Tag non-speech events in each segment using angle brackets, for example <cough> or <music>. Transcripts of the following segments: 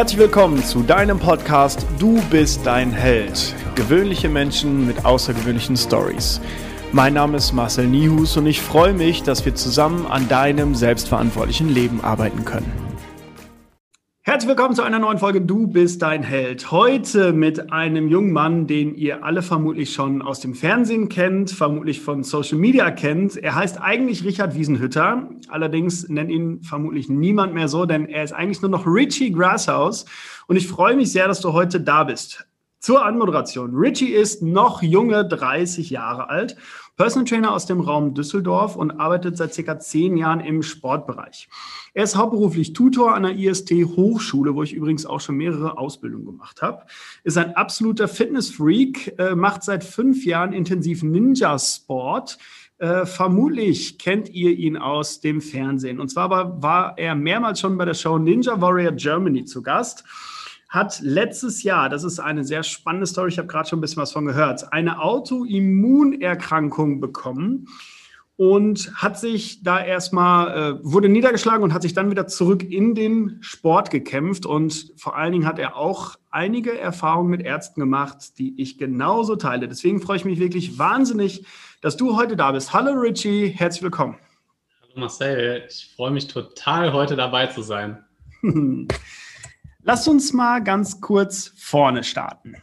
Herzlich willkommen zu deinem Podcast Du bist dein Held. Gewöhnliche Menschen mit außergewöhnlichen Stories. Mein Name ist Marcel Nihus und ich freue mich, dass wir zusammen an deinem selbstverantwortlichen Leben arbeiten können. Herzlich willkommen zu einer neuen Folge Du bist dein Held. Heute mit einem jungen Mann, den ihr alle vermutlich schon aus dem Fernsehen kennt, vermutlich von Social Media kennt. Er heißt eigentlich Richard Wiesenhütter. Allerdings nennt ihn vermutlich niemand mehr so, denn er ist eigentlich nur noch Richie Grasshouse. Und ich freue mich sehr, dass du heute da bist. Zur Anmoderation. Richie ist noch junge 30 Jahre alt Personal Trainer aus dem Raum Düsseldorf und arbeitet seit circa zehn Jahren im Sportbereich. Er ist hauptberuflich Tutor an der IST Hochschule, wo ich übrigens auch schon mehrere Ausbildungen gemacht habe. Ist ein absoluter Fitnessfreak, äh, macht seit fünf Jahren intensiv Ninja-Sport. Äh, vermutlich kennt ihr ihn aus dem Fernsehen. Und zwar war, war er mehrmals schon bei der Show Ninja Warrior Germany zu Gast hat letztes Jahr, das ist eine sehr spannende Story, ich habe gerade schon ein bisschen was von gehört, eine Autoimmunerkrankung bekommen und hat sich da erstmal, äh, wurde niedergeschlagen und hat sich dann wieder zurück in den Sport gekämpft. Und vor allen Dingen hat er auch einige Erfahrungen mit Ärzten gemacht, die ich genauso teile. Deswegen freue ich mich wirklich wahnsinnig, dass du heute da bist. Hallo Richie, herzlich willkommen. Hallo Marcel, ich freue mich total, heute dabei zu sein. <laughs> Lass uns mal ganz kurz vorne starten.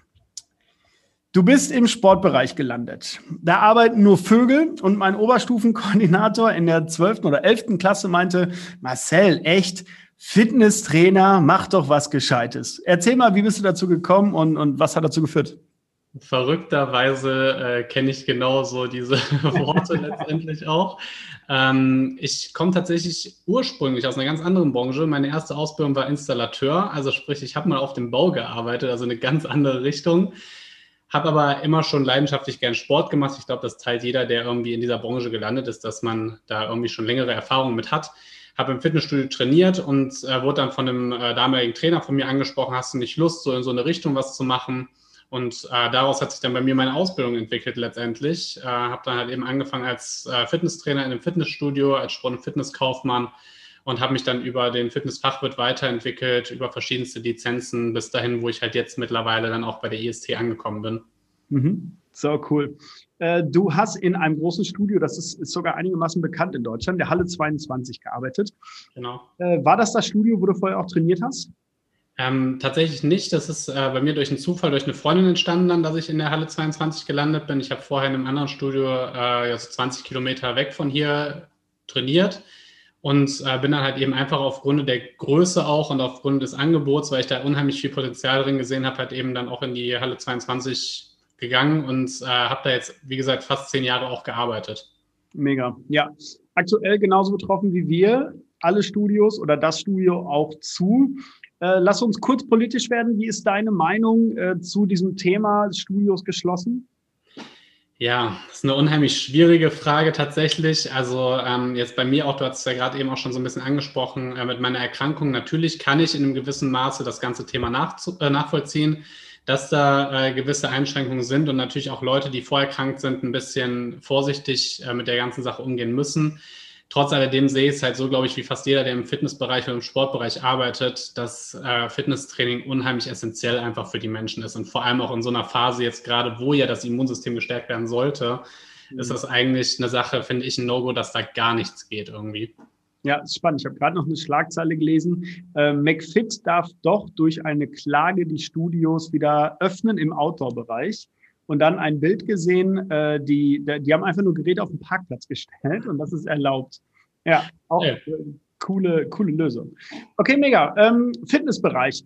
Du bist im Sportbereich gelandet. Da arbeiten nur Vögel und mein Oberstufenkoordinator in der 12. oder 11. Klasse meinte, Marcel, echt, Fitnesstrainer, mach doch was Gescheites. Erzähl mal, wie bist du dazu gekommen und, und was hat dazu geführt? Verrückterweise äh, kenne ich genauso diese <laughs> Worte letztendlich auch. Ähm, ich komme tatsächlich ursprünglich aus einer ganz anderen Branche. Meine erste Ausbildung war Installateur, also sprich, ich habe mal auf dem Bau gearbeitet, also eine ganz andere Richtung. Habe aber immer schon leidenschaftlich gern Sport gemacht. Ich glaube, das teilt jeder, der irgendwie in dieser Branche gelandet ist, dass man da irgendwie schon längere Erfahrungen mit hat. Habe im Fitnessstudio trainiert und äh, wurde dann von einem äh, damaligen Trainer von mir angesprochen, hast du nicht Lust, so in so eine Richtung was zu machen? Und äh, daraus hat sich dann bei mir meine Ausbildung entwickelt letztendlich. Äh, habe dann halt eben angefangen als äh, Fitnesstrainer in einem Fitnessstudio, als Sport- und Fitnesskaufmann und habe mich dann über den Fitnessfachwirt weiterentwickelt, über verschiedenste Lizenzen bis dahin, wo ich halt jetzt mittlerweile dann auch bei der IST angekommen bin. Mhm. So cool. Äh, du hast in einem großen Studio, das ist, ist, sogar einigermaßen bekannt in Deutschland, der Halle 22 gearbeitet. Genau. Äh, war das das Studio, wo du vorher auch trainiert hast? Ähm, tatsächlich nicht. Das ist äh, bei mir durch einen Zufall, durch eine Freundin entstanden, dann, dass ich in der Halle 22 gelandet bin. Ich habe vorher in einem anderen Studio, äh, ja, 20 Kilometer weg von hier, trainiert und äh, bin dann halt eben einfach aufgrund der Größe auch und aufgrund des Angebots, weil ich da unheimlich viel Potenzial drin gesehen habe, halt eben dann auch in die Halle 22 gegangen und äh, habe da jetzt, wie gesagt, fast zehn Jahre auch gearbeitet. Mega. Ja, aktuell genauso betroffen wie wir. Alle Studios oder das Studio auch zu. Äh, lass uns kurz politisch werden. Wie ist deine Meinung äh, zu diesem Thema Studios geschlossen? Ja, das ist eine unheimlich schwierige Frage tatsächlich. Also ähm, jetzt bei mir auch, du hast es ja gerade eben auch schon so ein bisschen angesprochen, äh, mit meiner Erkrankung, natürlich kann ich in einem gewissen Maße das ganze Thema äh, nachvollziehen, dass da äh, gewisse Einschränkungen sind und natürlich auch Leute, die vorerkrankt sind, ein bisschen vorsichtig äh, mit der ganzen Sache umgehen müssen. Trotz alledem sehe ich es halt so, glaube ich, wie fast jeder, der im Fitnessbereich oder im Sportbereich arbeitet, dass äh, Fitnesstraining unheimlich essentiell einfach für die Menschen ist. Und vor allem auch in so einer Phase jetzt gerade, wo ja das Immunsystem gestärkt werden sollte, mhm. ist das eigentlich eine Sache, finde ich, ein No-Go, dass da gar nichts geht irgendwie. Ja, ist spannend. Ich habe gerade noch eine Schlagzeile gelesen. Äh, McFit darf doch durch eine Klage die Studios wieder öffnen im Outdoor-Bereich und dann ein Bild gesehen, äh, die, die haben einfach nur Geräte auf den Parkplatz gestellt und das ist erlaubt. Ja, auch ja. coole, coole Lösung. Okay, mega. Ähm, Fitnessbereich.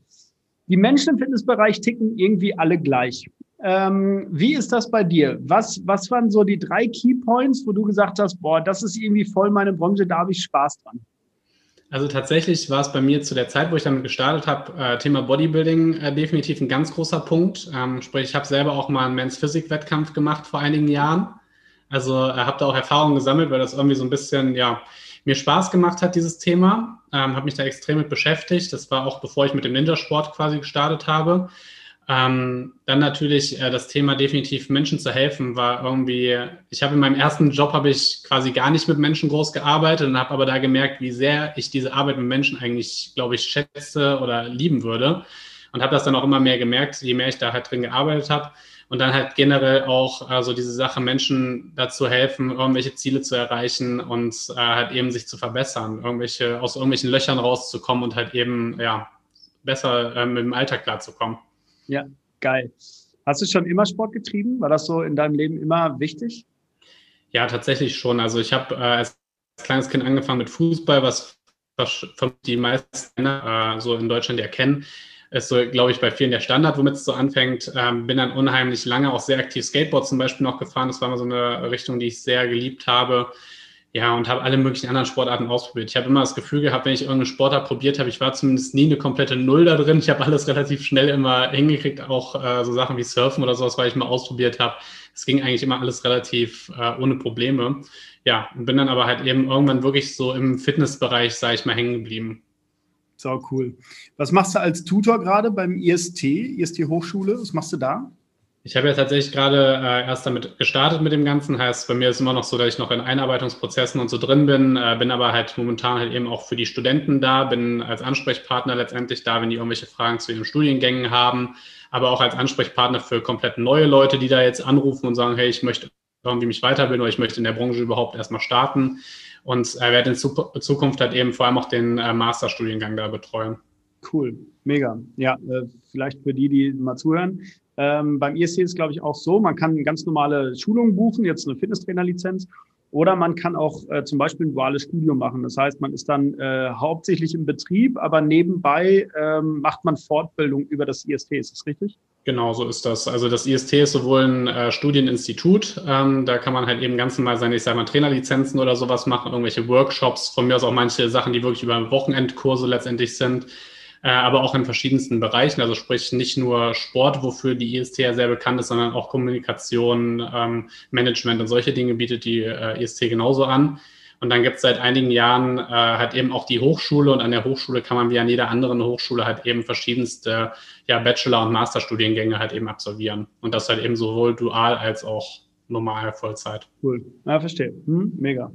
Die Menschen im Fitnessbereich ticken irgendwie alle gleich. Ähm, wie ist das bei dir? Was, was waren so die drei Key Points, wo du gesagt hast, boah, das ist irgendwie voll meine Branche, da habe ich Spaß dran? Also tatsächlich war es bei mir zu der Zeit, wo ich damit gestartet habe, äh, Thema Bodybuilding äh, definitiv ein ganz großer Punkt. Ähm, sprich, ich habe selber auch mal einen Men's Physik Wettkampf gemacht vor einigen Jahren. Also äh, habe da auch Erfahrungen gesammelt, weil das irgendwie so ein bisschen, ja, mir Spaß gemacht hat, dieses Thema. Ähm, habe mich da extrem mit beschäftigt. Das war auch bevor ich mit dem Ninja-Sport quasi gestartet habe. Ähm, dann natürlich äh, das Thema definitiv Menschen zu helfen war irgendwie, ich habe in meinem ersten Job habe ich quasi gar nicht mit Menschen groß gearbeitet und habe aber da gemerkt, wie sehr ich diese Arbeit mit Menschen eigentlich, glaube ich, schätze oder lieben würde und habe das dann auch immer mehr gemerkt, je mehr ich da halt drin gearbeitet habe und dann halt generell auch also diese Sache, Menschen dazu helfen, irgendwelche Ziele zu erreichen und äh, halt eben sich zu verbessern, irgendwelche, aus irgendwelchen Löchern rauszukommen und halt eben, ja, besser äh, mit dem Alltag klarzukommen. Ja, geil. Hast du schon immer Sport getrieben? War das so in deinem Leben immer wichtig? Ja, tatsächlich schon. Also ich habe äh, als kleines Kind angefangen mit Fußball, was die meisten äh, so in Deutschland erkennen ist so, glaube ich, bei vielen der Standard, womit es so anfängt. Ähm, bin dann unheimlich lange auch sehr aktiv Skateboard zum Beispiel noch gefahren. Das war mal so eine Richtung, die ich sehr geliebt habe. Ja, und habe alle möglichen anderen Sportarten ausprobiert. Ich habe immer das Gefühl gehabt, wenn ich irgendeine Sportart probiert habe, ich war zumindest nie eine komplette Null da drin. Ich habe alles relativ schnell immer hingekriegt, auch äh, so Sachen wie Surfen oder sowas, weil ich mal ausprobiert habe. Es ging eigentlich immer alles relativ äh, ohne Probleme. Ja, und bin dann aber halt eben irgendwann wirklich so im Fitnessbereich, sage ich mal, hängen geblieben. Sau cool. Was machst du als Tutor gerade beim IST, IST Hochschule? Was machst du da? Ich habe ja tatsächlich gerade äh, erst damit gestartet mit dem Ganzen. Heißt, bei mir ist immer noch so, dass ich noch in Einarbeitungsprozessen und so drin bin, äh, bin aber halt momentan halt eben auch für die Studenten da, bin als Ansprechpartner letztendlich da, wenn die irgendwelche Fragen zu ihren Studiengängen haben, aber auch als Ansprechpartner für komplett neue Leute, die da jetzt anrufen und sagen, hey, ich möchte irgendwie mich weiterbilden oder ich möchte in der Branche überhaupt erstmal starten und äh, werde in Zukunft halt eben vor allem auch den äh, Masterstudiengang da betreuen. Cool, mega. Ja, äh, vielleicht für die, die mal zuhören. Ähm, beim ISC ist glaube ich auch so, man kann ganz normale Schulungen buchen, jetzt eine Fitnesstrainerlizenz oder man kann auch äh, zum Beispiel ein duales Studium machen. Das heißt, man ist dann äh, hauptsächlich im Betrieb, aber nebenbei ähm, macht man Fortbildung über das IST. Ist das richtig? Genau, so ist das. Also das IST ist sowohl ein äh, Studieninstitut, ähm, da kann man halt eben ganz normal seine, ich sage mal, Trainerlizenzen oder sowas machen, irgendwelche Workshops, von mir aus auch manche Sachen, die wirklich über Wochenendkurse letztendlich sind aber auch in verschiedensten Bereichen. Also sprich nicht nur Sport, wofür die IST ja sehr bekannt ist, sondern auch Kommunikation, ähm, Management und solche Dinge bietet die äh, IST genauso an. Und dann gibt es seit einigen Jahren äh, halt eben auch die Hochschule und an der Hochschule kann man wie an jeder anderen Hochschule halt eben verschiedenste ja, Bachelor- und Masterstudiengänge halt eben absolvieren. Und das halt eben sowohl dual als auch normal Vollzeit. Cool. Ja, verstehe. Hm, mega.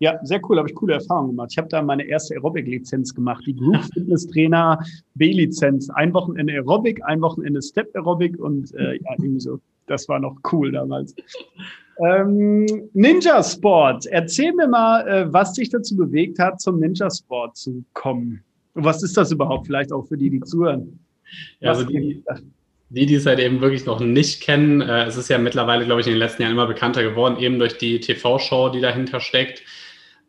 Ja, sehr cool, habe ich coole Erfahrungen gemacht. Ich habe da meine erste Aerobic-Lizenz gemacht, die Group <laughs> Fitness Trainer B-Lizenz. Ein Wochenende Aerobic, ein Wochenende Step Aerobic und äh, ja, irgendwie so. Das war noch cool damals. Ähm, Ninja Sport. Erzähl mir mal, äh, was dich dazu bewegt hat, zum Ninja Sport zu kommen. Und was ist das überhaupt? Vielleicht auch für die, die zuhören. Ja, also die, die, die es halt eben wirklich noch nicht kennen, äh, es ist ja mittlerweile, glaube ich, in den letzten Jahren immer bekannter geworden, eben durch die TV-Show, die dahinter steckt.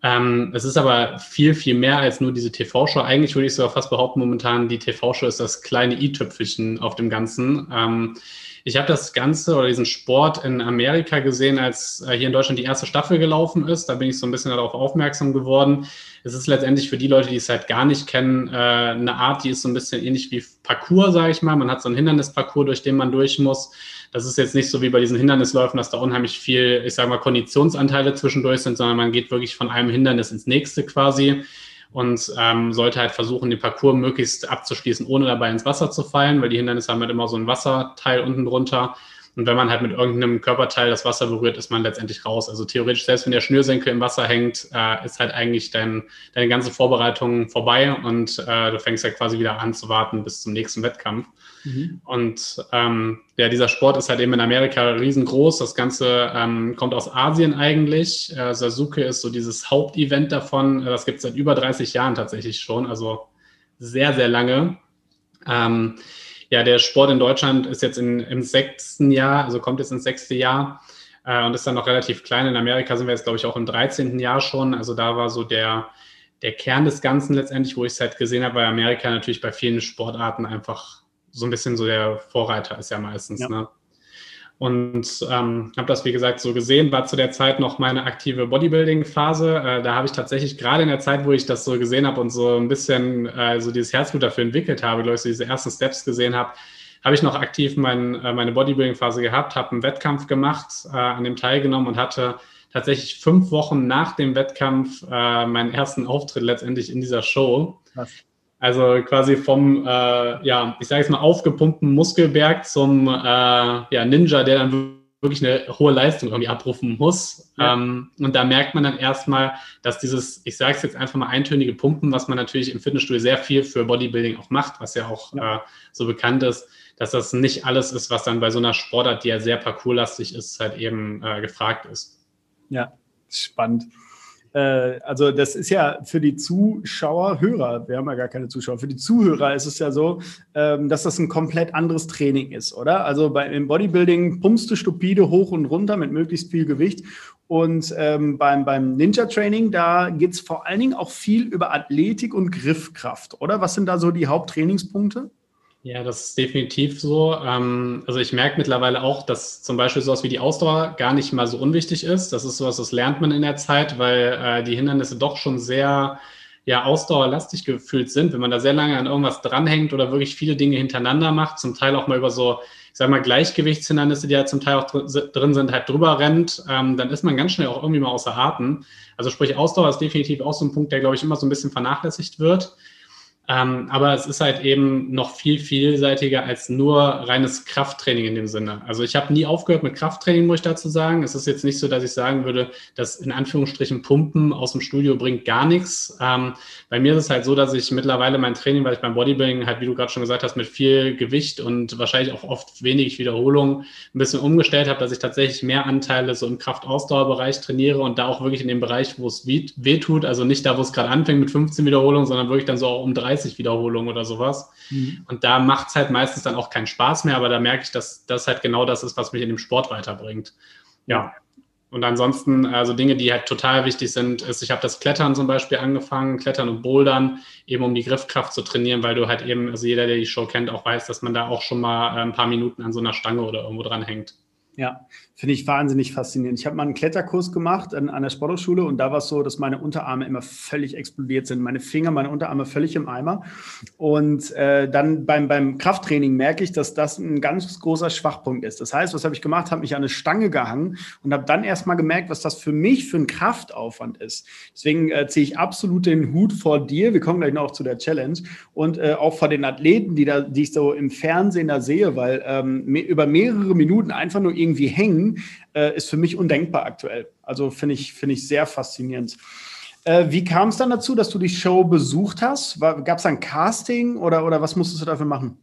Ähm, es ist aber viel, viel mehr als nur diese TV-Show. Eigentlich würde ich sogar fast behaupten, momentan die TV-Show ist das kleine i-Tüpfelchen auf dem Ganzen. Ähm, ich habe das Ganze oder diesen Sport in Amerika gesehen, als äh, hier in Deutschland die erste Staffel gelaufen ist. Da bin ich so ein bisschen darauf aufmerksam geworden. Es ist letztendlich für die Leute, die es halt gar nicht kennen, äh, eine Art, die ist so ein bisschen ähnlich wie Parcours, sage ich mal. Man hat so einen Hindernisparcours, durch den man durch muss. Das ist jetzt nicht so wie bei diesen Hindernisläufen, dass da unheimlich viel, ich sage mal, Konditionsanteile zwischendurch sind, sondern man geht wirklich von einem Hindernis ins nächste quasi und ähm, sollte halt versuchen, den Parcours möglichst abzuschließen, ohne dabei ins Wasser zu fallen, weil die Hindernisse haben halt immer so ein Wasserteil unten drunter. Und wenn man halt mit irgendeinem Körperteil das Wasser berührt, ist man letztendlich raus. Also theoretisch, selbst wenn der Schnürsenkel im Wasser hängt, äh, ist halt eigentlich dein, deine ganze Vorbereitung vorbei und äh, du fängst ja halt quasi wieder an zu warten bis zum nächsten Wettkampf. Mhm. Und ähm, ja, dieser Sport ist halt eben in Amerika riesengroß. Das Ganze ähm, kommt aus Asien eigentlich. Äh, Sasuke ist so dieses Hauptevent davon. Das gibt es seit über 30 Jahren tatsächlich schon, also sehr, sehr lange. Ähm, ja, der Sport in Deutschland ist jetzt in, im sechsten Jahr, also kommt jetzt ins sechste Jahr äh, und ist dann noch relativ klein. In Amerika sind wir jetzt, glaube ich, auch im 13. Jahr schon. Also da war so der, der Kern des Ganzen letztendlich, wo ich es halt gesehen habe, weil Amerika natürlich bei vielen Sportarten einfach so ein bisschen so der Vorreiter ist ja meistens. Ja. Ne? Und ähm, habe das, wie gesagt, so gesehen, war zu der Zeit noch meine aktive Bodybuilding-Phase. Äh, da habe ich tatsächlich gerade in der Zeit, wo ich das so gesehen habe und so ein bisschen äh, so dieses Herzblut dafür entwickelt habe, glaube ich, so diese ersten Steps gesehen habe, habe ich noch aktiv mein, äh, meine Bodybuilding-Phase gehabt, habe einen Wettkampf gemacht, äh, an dem teilgenommen und hatte tatsächlich fünf Wochen nach dem Wettkampf äh, meinen ersten Auftritt letztendlich in dieser Show. Was? Also quasi vom, äh, ja, ich sage jetzt mal, aufgepumpten Muskelberg zum äh, ja, Ninja, der dann wirklich eine hohe Leistung irgendwie abrufen muss. Ja. Ähm, und da merkt man dann erstmal, dass dieses, ich sage es jetzt einfach mal, eintönige Pumpen, was man natürlich im Fitnessstudio sehr viel für Bodybuilding auch macht, was ja auch ja. Äh, so bekannt ist, dass das nicht alles ist, was dann bei so einer Sportart, die ja sehr parkourlastig ist, halt eben äh, gefragt ist. Ja, spannend. Äh, also das ist ja für die Zuschauer, Hörer, wir haben ja gar keine Zuschauer, für die Zuhörer ist es ja so, ähm, dass das ein komplett anderes Training ist, oder? Also bei, im Bodybuilding pumpst du stupide hoch und runter mit möglichst viel Gewicht und ähm, beim, beim Ninja-Training, da geht es vor allen Dingen auch viel über Athletik und Griffkraft, oder? Was sind da so die Haupttrainingspunkte? Ja, das ist definitiv so. Ähm, also ich merke mittlerweile auch, dass zum Beispiel sowas wie die Ausdauer gar nicht mal so unwichtig ist. Das ist sowas, das lernt man in der Zeit, weil äh, die Hindernisse doch schon sehr ja, ausdauerlastig gefühlt sind. Wenn man da sehr lange an irgendwas dranhängt oder wirklich viele Dinge hintereinander macht, zum Teil auch mal über so, ich sag mal, Gleichgewichtshindernisse, die ja zum Teil auch drin sind, halt drüber rennt, ähm, dann ist man ganz schnell auch irgendwie mal außer Atem. Also sprich, Ausdauer ist definitiv auch so ein Punkt, der, glaube ich, immer so ein bisschen vernachlässigt wird. Ähm, aber es ist halt eben noch viel vielseitiger als nur reines Krafttraining in dem Sinne. Also ich habe nie aufgehört mit Krafttraining, muss ich dazu sagen. Es ist jetzt nicht so, dass ich sagen würde, dass in Anführungsstrichen Pumpen aus dem Studio bringt gar nichts. Ähm, bei mir ist es halt so, dass ich mittlerweile mein Training, weil ich beim Bodybuilding halt, wie du gerade schon gesagt hast, mit viel Gewicht und wahrscheinlich auch oft wenig Wiederholung ein bisschen umgestellt habe, dass ich tatsächlich mehr Anteile so im Kraftausdauerbereich trainiere und da auch wirklich in dem Bereich, wo es weh, tut, also nicht da, wo es gerade anfängt mit 15 Wiederholungen, sondern wirklich dann so auch um 30 30 Wiederholungen oder sowas. Mhm. Und da macht es halt meistens dann auch keinen Spaß mehr, aber da merke ich, dass das halt genau das ist, was mich in dem Sport weiterbringt. Ja. Und ansonsten, also Dinge, die halt total wichtig sind, ist, ich habe das Klettern zum Beispiel angefangen, Klettern und Bouldern, eben um die Griffkraft zu trainieren, weil du halt eben, also jeder, der die Show kennt, auch weiß, dass man da auch schon mal äh, ein paar Minuten an so einer Stange oder irgendwo dran hängt. Ja, finde ich wahnsinnig faszinierend. Ich habe mal einen Kletterkurs gemacht an, an der Sporthochschule und da war es so, dass meine Unterarme immer völlig explodiert sind. Meine Finger, meine Unterarme völlig im Eimer. Und äh, dann beim, beim Krafttraining merke ich, dass das ein ganz großer Schwachpunkt ist. Das heißt, was habe ich gemacht? Habe mich an eine Stange gehangen und habe dann erst mal gemerkt, was das für mich für ein Kraftaufwand ist. Deswegen äh, ziehe ich absolut den Hut vor dir. Wir kommen gleich noch zu der Challenge und äh, auch vor den Athleten, die, da, die ich so im Fernsehen da sehe, weil ähm, über mehrere Minuten einfach nur irgendwie irgendwie hängen, äh, ist für mich undenkbar aktuell. Also finde ich, finde ich sehr faszinierend. Äh, wie kam es dann dazu, dass du die Show besucht hast? Gab es ein Casting oder, oder was musstest du dafür machen?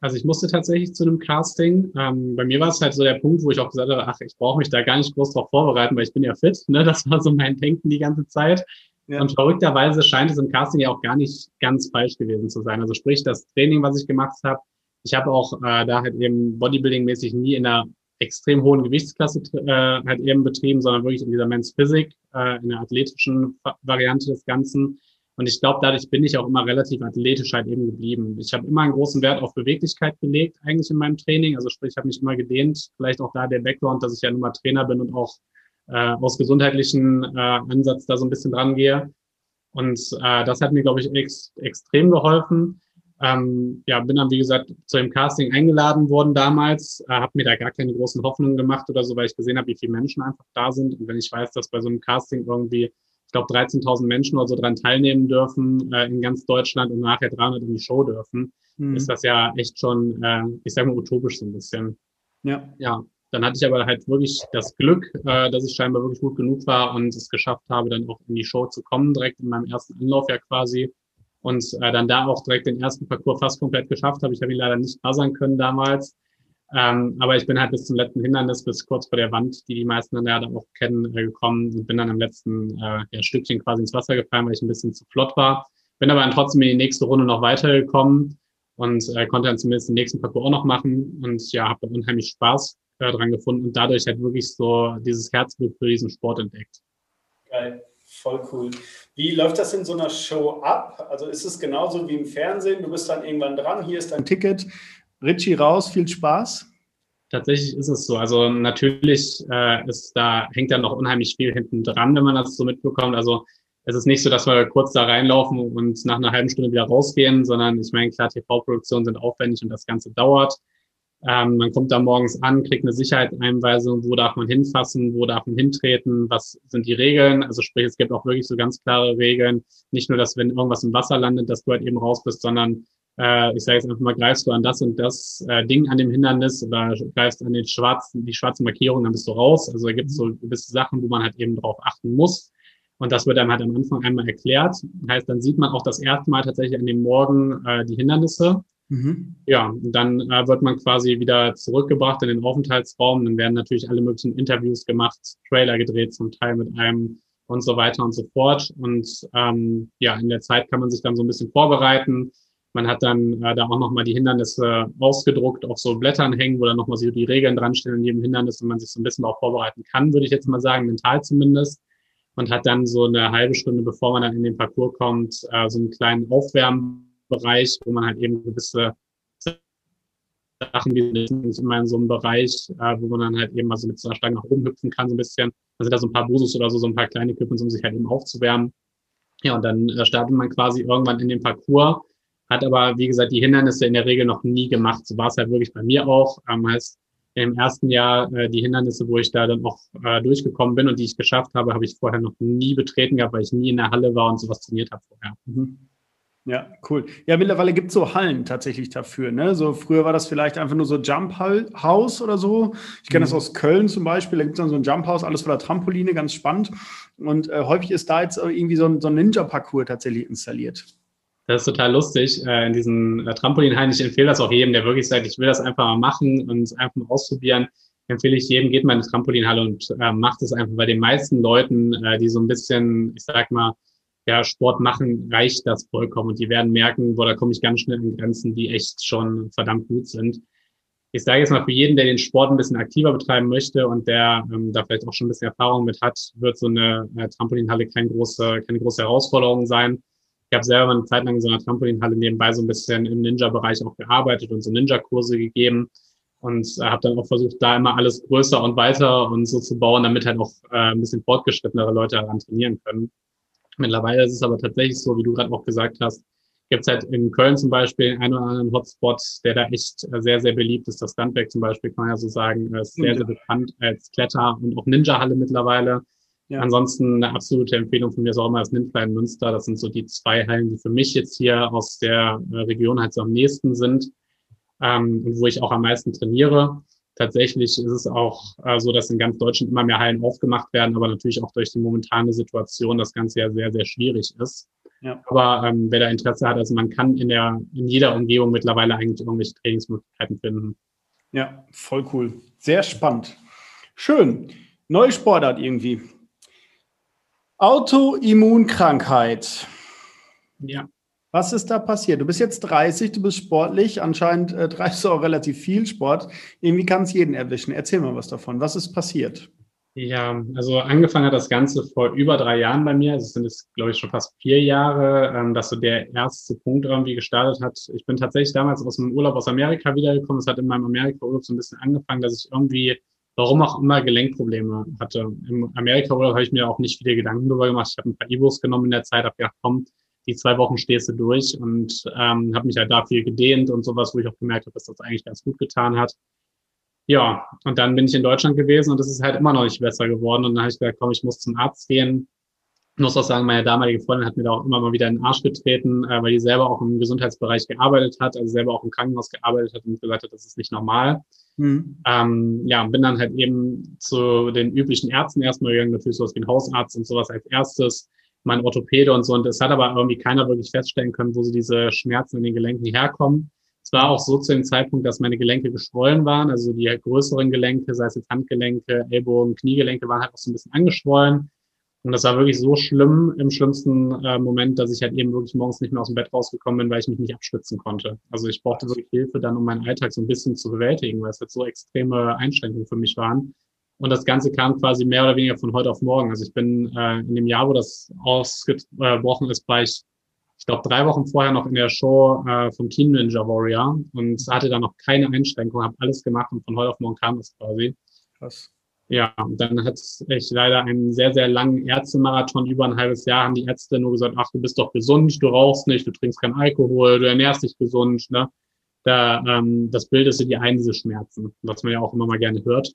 Also ich musste tatsächlich zu einem Casting. Ähm, bei mir war es halt so der Punkt, wo ich auch gesagt habe, ach, ich brauche mich da gar nicht groß drauf vorbereiten, weil ich bin ja fit. Ne? Das war so mein Denken die ganze Zeit. Ja. Und verrückterweise scheint es im Casting ja auch gar nicht ganz falsch gewesen zu sein. Also sprich, das Training, was ich gemacht habe, ich habe auch äh, da halt eben Bodybuilding-mäßig nie in der extrem hohen Gewichtsklasse äh, halt eben betrieben, sondern wirklich in dieser Men's Physik, äh, in der athletischen Variante des Ganzen. Und ich glaube, dadurch bin ich auch immer relativ athletisch halt eben geblieben. Ich habe immer einen großen Wert auf Beweglichkeit gelegt, eigentlich in meinem Training. Also sprich, ich habe mich immer gedehnt. Vielleicht auch da der Background, dass ich ja nun mal Trainer bin und auch äh, aus gesundheitlichen äh, Ansatz da so ein bisschen dran gehe. Und äh, das hat mir, glaube ich, ex extrem geholfen. Ähm, ja, bin dann, wie gesagt, zu dem Casting eingeladen worden damals, äh, habe mir da gar keine großen Hoffnungen gemacht oder so, weil ich gesehen habe, wie viele Menschen einfach da sind. Und wenn ich weiß, dass bei so einem Casting irgendwie, ich glaube, 13.000 Menschen oder so dran teilnehmen dürfen äh, in ganz Deutschland und nachher 300 in die Show dürfen, mhm. ist das ja echt schon, äh, ich sage mal, utopisch so ein bisschen. Ja. Ja. Dann hatte ich aber halt wirklich das Glück, äh, dass ich scheinbar wirklich gut genug war und es geschafft habe, dann auch in die Show zu kommen, direkt in meinem ersten Anlauf ja quasi und äh, dann da auch direkt den ersten Parcours fast komplett geschafft habe. Ich habe ihn leider nicht buzzern können damals. Ähm, aber ich bin halt bis zum letzten Hindernis, bis kurz vor der Wand, die die meisten dann ja dann auch kennen, äh, gekommen und bin dann am letzten äh, ja, Stückchen quasi ins Wasser gefallen, weil ich ein bisschen zu flott war. Bin aber dann trotzdem in die nächste Runde noch weitergekommen und äh, konnte dann zumindest den nächsten Parcours auch noch machen und ja, habe da unheimlich Spaß äh, dran gefunden und dadurch halt wirklich so dieses Herzblut für diesen Sport entdeckt. Geil. Voll cool. Wie läuft das in so einer Show ab? Also ist es genauso wie im Fernsehen? Du bist dann irgendwann dran, hier ist dein Ticket, Richie raus, viel Spaß. Tatsächlich ist es so. Also natürlich äh, ist da hängt da noch unheimlich viel hinten dran, wenn man das so mitbekommt. Also es ist nicht so, dass wir kurz da reinlaufen und nach einer halben Stunde wieder rausgehen, sondern ich meine, klar, TV-Produktionen sind aufwendig und das Ganze dauert. Ähm, man kommt da morgens an, kriegt eine Sicherheitseinweisung, wo darf man hinfassen, wo darf man hintreten, was sind die Regeln. Also sprich, es gibt auch wirklich so ganz klare Regeln. Nicht nur, dass wenn irgendwas im Wasser landet, dass du halt eben raus bist, sondern äh, ich sage jetzt einfach mal, greifst du an das und das äh, Ding an dem Hindernis oder greifst an den schwarzen, die schwarze Markierung, dann bist du raus. Also da gibt es so gewisse Sachen, wo man halt eben drauf achten muss. Und das wird einem halt am Anfang einmal erklärt. Heißt, dann sieht man auch das erste Mal tatsächlich an dem Morgen äh, die Hindernisse Mhm. Ja, dann äh, wird man quasi wieder zurückgebracht in den Aufenthaltsraum. Dann werden natürlich alle möglichen Interviews gemacht, Trailer gedreht, zum Teil mit einem und so weiter und so fort. Und ähm, ja, in der Zeit kann man sich dann so ein bisschen vorbereiten. Man hat dann äh, da auch nochmal die Hindernisse ausgedruckt auf so Blättern hängen, wo dann nochmal so die Regeln dran stehen in jedem Hindernis und man sich so ein bisschen darauf vorbereiten kann, würde ich jetzt mal sagen, mental zumindest. Und hat dann so eine halbe Stunde, bevor man dann in den Parcours kommt, äh, so einen kleinen Aufwärmen Bereich, wo man halt eben gewisse Sachen, die sind immer in so einem Bereich, äh, wo man dann halt eben mal so mit so einer Stange nach oben hüpfen kann, so ein bisschen. Da sind da so ein paar Busus oder so, so ein paar kleine Kippen, um sich halt eben aufzuwärmen. Ja, und dann äh, startet man quasi irgendwann in den Parcours, hat aber, wie gesagt, die Hindernisse in der Regel noch nie gemacht. So war es halt wirklich bei mir auch. Ähm, heißt, im ersten Jahr äh, die Hindernisse, wo ich da dann auch äh, durchgekommen bin und die ich geschafft habe, habe ich vorher noch nie betreten gehabt, weil ich nie in der Halle war und sowas trainiert habe vorher. Mhm. Ja, cool. Ja, mittlerweile gibt es so Hallen tatsächlich dafür. Ne? So früher war das vielleicht einfach nur so Jump House oder so. Ich kenne mhm. das aus Köln zum Beispiel. Da gibt es dann so ein Jump House, alles voller Trampoline, ganz spannend. Und äh, häufig ist da jetzt irgendwie so ein, so ein Ninja-Parcours tatsächlich installiert. Das ist total lustig äh, in diesen äh, Trampolinhallen. Ich empfehle das auch jedem, der wirklich sagt, ich will das einfach mal machen und einfach mal ausprobieren. Empfehle ich jedem, geht mal in die Trampolinhalle und äh, macht es einfach. Bei den meisten Leuten, äh, die so ein bisschen, ich sag mal, ja, Sport machen, reicht das vollkommen. Und die werden merken, boah, da komme ich ganz schnell an Grenzen, die echt schon verdammt gut sind. Ich sage jetzt mal, für jeden, der den Sport ein bisschen aktiver betreiben möchte und der ähm, da vielleicht auch schon ein bisschen Erfahrung mit hat, wird so eine äh, Trampolinhalle keine große, keine große Herausforderung sein. Ich habe selber eine Zeit lang in so einer Trampolinhalle nebenbei so ein bisschen im Ninja-Bereich auch gearbeitet und so Ninja-Kurse gegeben und äh, habe dann auch versucht, da immer alles größer und weiter und so zu bauen, damit halt auch äh, ein bisschen fortgeschrittenere Leute daran trainieren können. Mittlerweile ist es aber tatsächlich so, wie du gerade auch gesagt hast, gibt es halt in Köln zum Beispiel einen oder anderen Hotspot, der da echt äh, sehr, sehr beliebt ist. Das Standberg zum Beispiel, kann man ja so sagen, ist sehr, sehr bekannt als Kletter- und auch Ninja-Halle mittlerweile. Ja. Ansonsten eine absolute Empfehlung von mir ist auch immer das Ninfly in Münster. Das sind so die zwei Hallen, die für mich jetzt hier aus der äh, Region halt so am nächsten sind ähm, und wo ich auch am meisten trainiere. Tatsächlich ist es auch äh, so, dass in ganz Deutschland immer mehr Hallen aufgemacht werden, aber natürlich auch durch die momentane Situation das Ganze ja sehr, sehr schwierig ist. Ja. Aber ähm, wer da Interesse hat, also man kann in der in jeder Umgebung mittlerweile eigentlich irgendwelche Trainingsmöglichkeiten finden. Ja, voll cool. Sehr spannend. Schön. Neue Sportart irgendwie. Autoimmunkrankheit. Ja. Was ist da passiert? Du bist jetzt 30, du bist sportlich, anscheinend äh, treibst du auch relativ viel Sport. Irgendwie kann es jeden erwischen. Erzähl mal was davon. Was ist passiert? Ja, also angefangen hat das Ganze vor über drei Jahren bei mir. Also es sind jetzt, glaube ich, schon fast vier Jahre, ähm, dass so der erste Punkt irgendwie gestartet hat. Ich bin tatsächlich damals aus dem Urlaub aus Amerika wiedergekommen. Es hat in meinem Amerika-Urlaub so ein bisschen angefangen, dass ich irgendwie, warum auch immer, Gelenkprobleme hatte. Im Amerika-Urlaub habe ich mir auch nicht viele Gedanken darüber gemacht. Ich habe ein paar E-Books genommen in der Zeit, habe gedacht, komm, die zwei Wochen stehst du durch und ähm, habe mich halt da viel gedehnt und sowas, wo ich auch gemerkt habe, dass das eigentlich ganz gut getan hat. Ja, und dann bin ich in Deutschland gewesen und es ist halt immer noch nicht besser geworden. Und dann habe ich gesagt, komm, ich muss zum Arzt gehen. Ich muss auch sagen, meine damalige Freundin hat mir da auch immer mal wieder in den Arsch getreten, äh, weil die selber auch im Gesundheitsbereich gearbeitet hat, also selber auch im Krankenhaus gearbeitet hat und gesagt hat, das ist nicht normal. Mhm. Ähm, ja, bin dann halt eben zu den üblichen Ärzten erstmal gegangen, natürlich sowas wie ein Hausarzt und sowas als erstes mein Orthopäde und so. Und es hat aber irgendwie keiner wirklich feststellen können, wo so diese Schmerzen in den Gelenken herkommen. Es war auch so zu dem Zeitpunkt, dass meine Gelenke geschwollen waren, also die größeren Gelenke, sei es jetzt Handgelenke, Ellbogen, Kniegelenke, waren halt auch so ein bisschen angeschwollen. Und das war wirklich so schlimm im schlimmsten äh, Moment, dass ich halt eben wirklich morgens nicht mehr aus dem Bett rausgekommen bin, weil ich mich nicht abstützen konnte. Also ich brauchte wirklich Hilfe dann, um meinen Alltag so ein bisschen zu bewältigen, weil es jetzt so extreme Einschränkungen für mich waren. Und das Ganze kam quasi mehr oder weniger von heute auf morgen. Also ich bin äh, in dem Jahr, wo das ausgebrochen ist, war ich, ich glaube, drei Wochen vorher noch in der Show äh, vom Teen Ninja Warrior und hatte da noch keine Einschränkung, habe alles gemacht und von heute auf morgen kam es quasi. Krass. Ja, und dann hat ich leider einen sehr, sehr langen Ärztemarathon, über ein halbes Jahr, haben die Ärzte nur gesagt, ach, du bist doch gesund, du rauchst nicht, du trinkst keinen Alkohol, du ernährst dich gesund, ne? Da, ähm, das Bild ist so die einen diese Schmerzen, was man ja auch immer mal gerne hört.